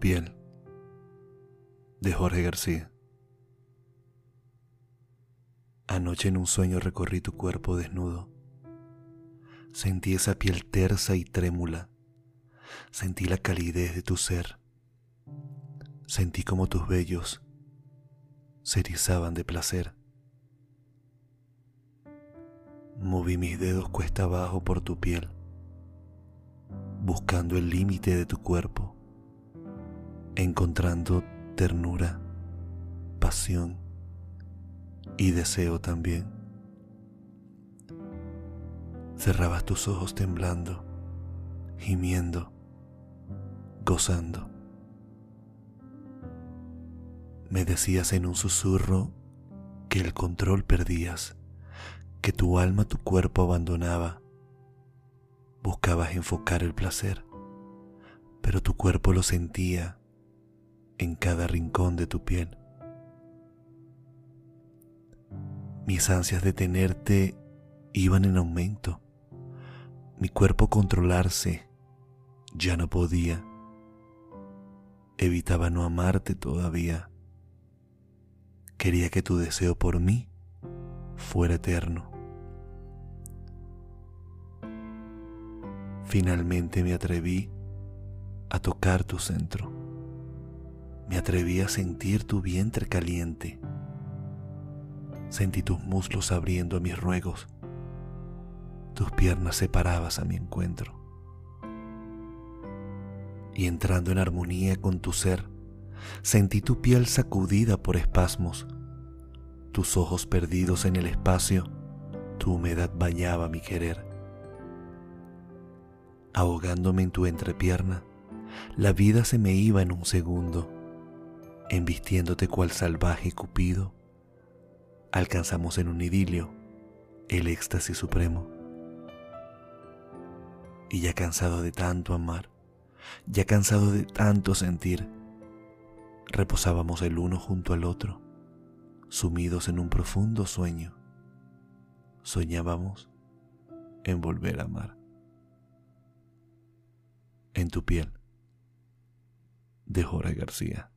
piel de Jorge García. Anoche en un sueño recorrí tu cuerpo desnudo. Sentí esa piel tersa y trémula. Sentí la calidez de tu ser. Sentí como tus vellos se erizaban de placer. Moví mis dedos cuesta abajo por tu piel, buscando el límite de tu cuerpo, encontrando ternura, pasión y deseo también. Cerrabas tus ojos temblando, gimiendo, gozando. Me decías en un susurro que el control perdías, que tu alma tu cuerpo abandonaba. Buscabas enfocar el placer, pero tu cuerpo lo sentía en cada rincón de tu piel. Mis ansias de tenerte iban en aumento. Mi cuerpo controlarse ya no podía. Evitaba no amarte todavía. Quería que tu deseo por mí fuera eterno. Finalmente me atreví a tocar tu centro me atreví a sentir tu vientre caliente. Sentí tus muslos abriendo a mis ruegos, tus piernas separadas a mi encuentro. Y entrando en armonía con tu ser, sentí tu piel sacudida por espasmos, tus ojos perdidos en el espacio, tu humedad bañaba mi querer. Ahogándome en tu entrepierna, la vida se me iba en un segundo embistiéndote cual salvaje Cupido, alcanzamos en un idilio el éxtasis supremo. Y ya cansado de tanto amar, ya cansado de tanto sentir, reposábamos el uno junto al otro, sumidos en un profundo sueño. Soñábamos en volver a amar. En tu piel, de Jorge García.